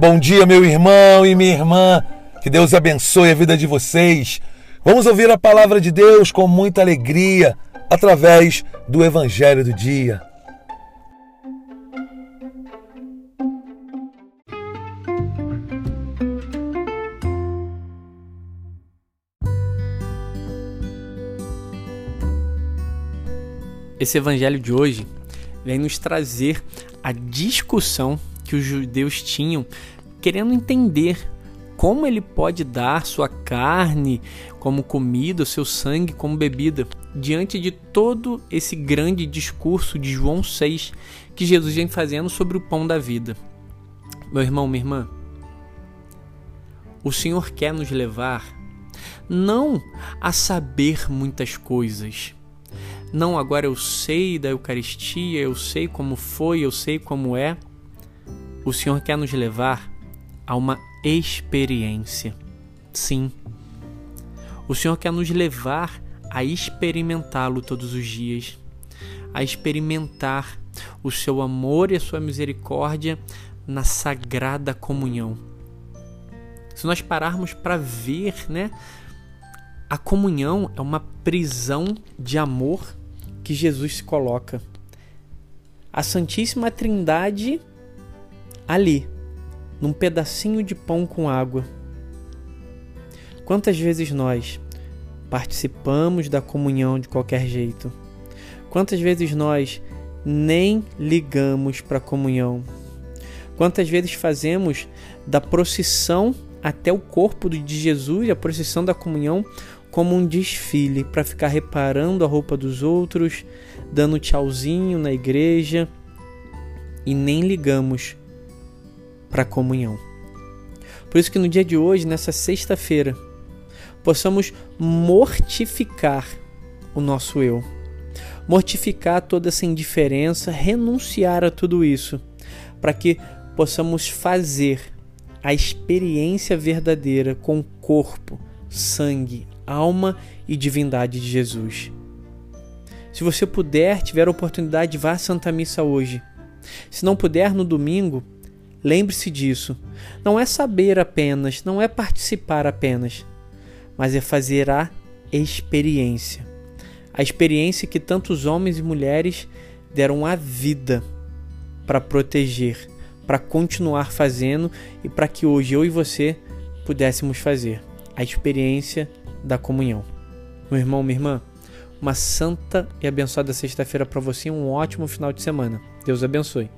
Bom dia, meu irmão e minha irmã. Que Deus abençoe a vida de vocês. Vamos ouvir a palavra de Deus com muita alegria através do Evangelho do Dia. Esse evangelho de hoje vem nos trazer a discussão que os judeus tinham, querendo entender como ele pode dar sua carne como comida, seu sangue como bebida, diante de todo esse grande discurso de João 6 que Jesus vem fazendo sobre o pão da vida. Meu irmão, minha irmã, o Senhor quer nos levar não a saber muitas coisas. Não, agora eu sei da Eucaristia, eu sei como foi, eu sei como é. O Senhor quer nos levar a uma experiência. Sim. O Senhor quer nos levar a experimentá-lo todos os dias, a experimentar o seu amor e a sua misericórdia na sagrada comunhão. Se nós pararmos para ver, né, a comunhão é uma prisão de amor que Jesus se coloca. A Santíssima Trindade ali, num pedacinho de pão com água. Quantas vezes nós participamos da comunhão de qualquer jeito? Quantas vezes nós nem ligamos para a comunhão? Quantas vezes fazemos da procissão até o corpo de Jesus, a procissão da comunhão, como um desfile para ficar reparando a roupa dos outros, dando tchauzinho na igreja e nem ligamos para a comunhão. Por isso que no dia de hoje, nessa sexta-feira, possamos mortificar o nosso eu. Mortificar toda essa indiferença, renunciar a tudo isso, para que possamos fazer a experiência verdadeira com corpo, sangue, alma e divindade de Jesus. Se você puder, tiver a oportunidade, vá à Santa Missa hoje. Se não puder, no domingo, lembre-se disso. Não é saber apenas, não é participar apenas, mas é fazer a experiência. A experiência que tantos homens e mulheres deram a vida para proteger, para continuar fazendo e para que hoje eu e você pudéssemos fazer. A experiência da comunhão. Meu irmão, minha irmã, uma santa e abençoada sexta-feira para você e um ótimo final de semana. Deus abençoe.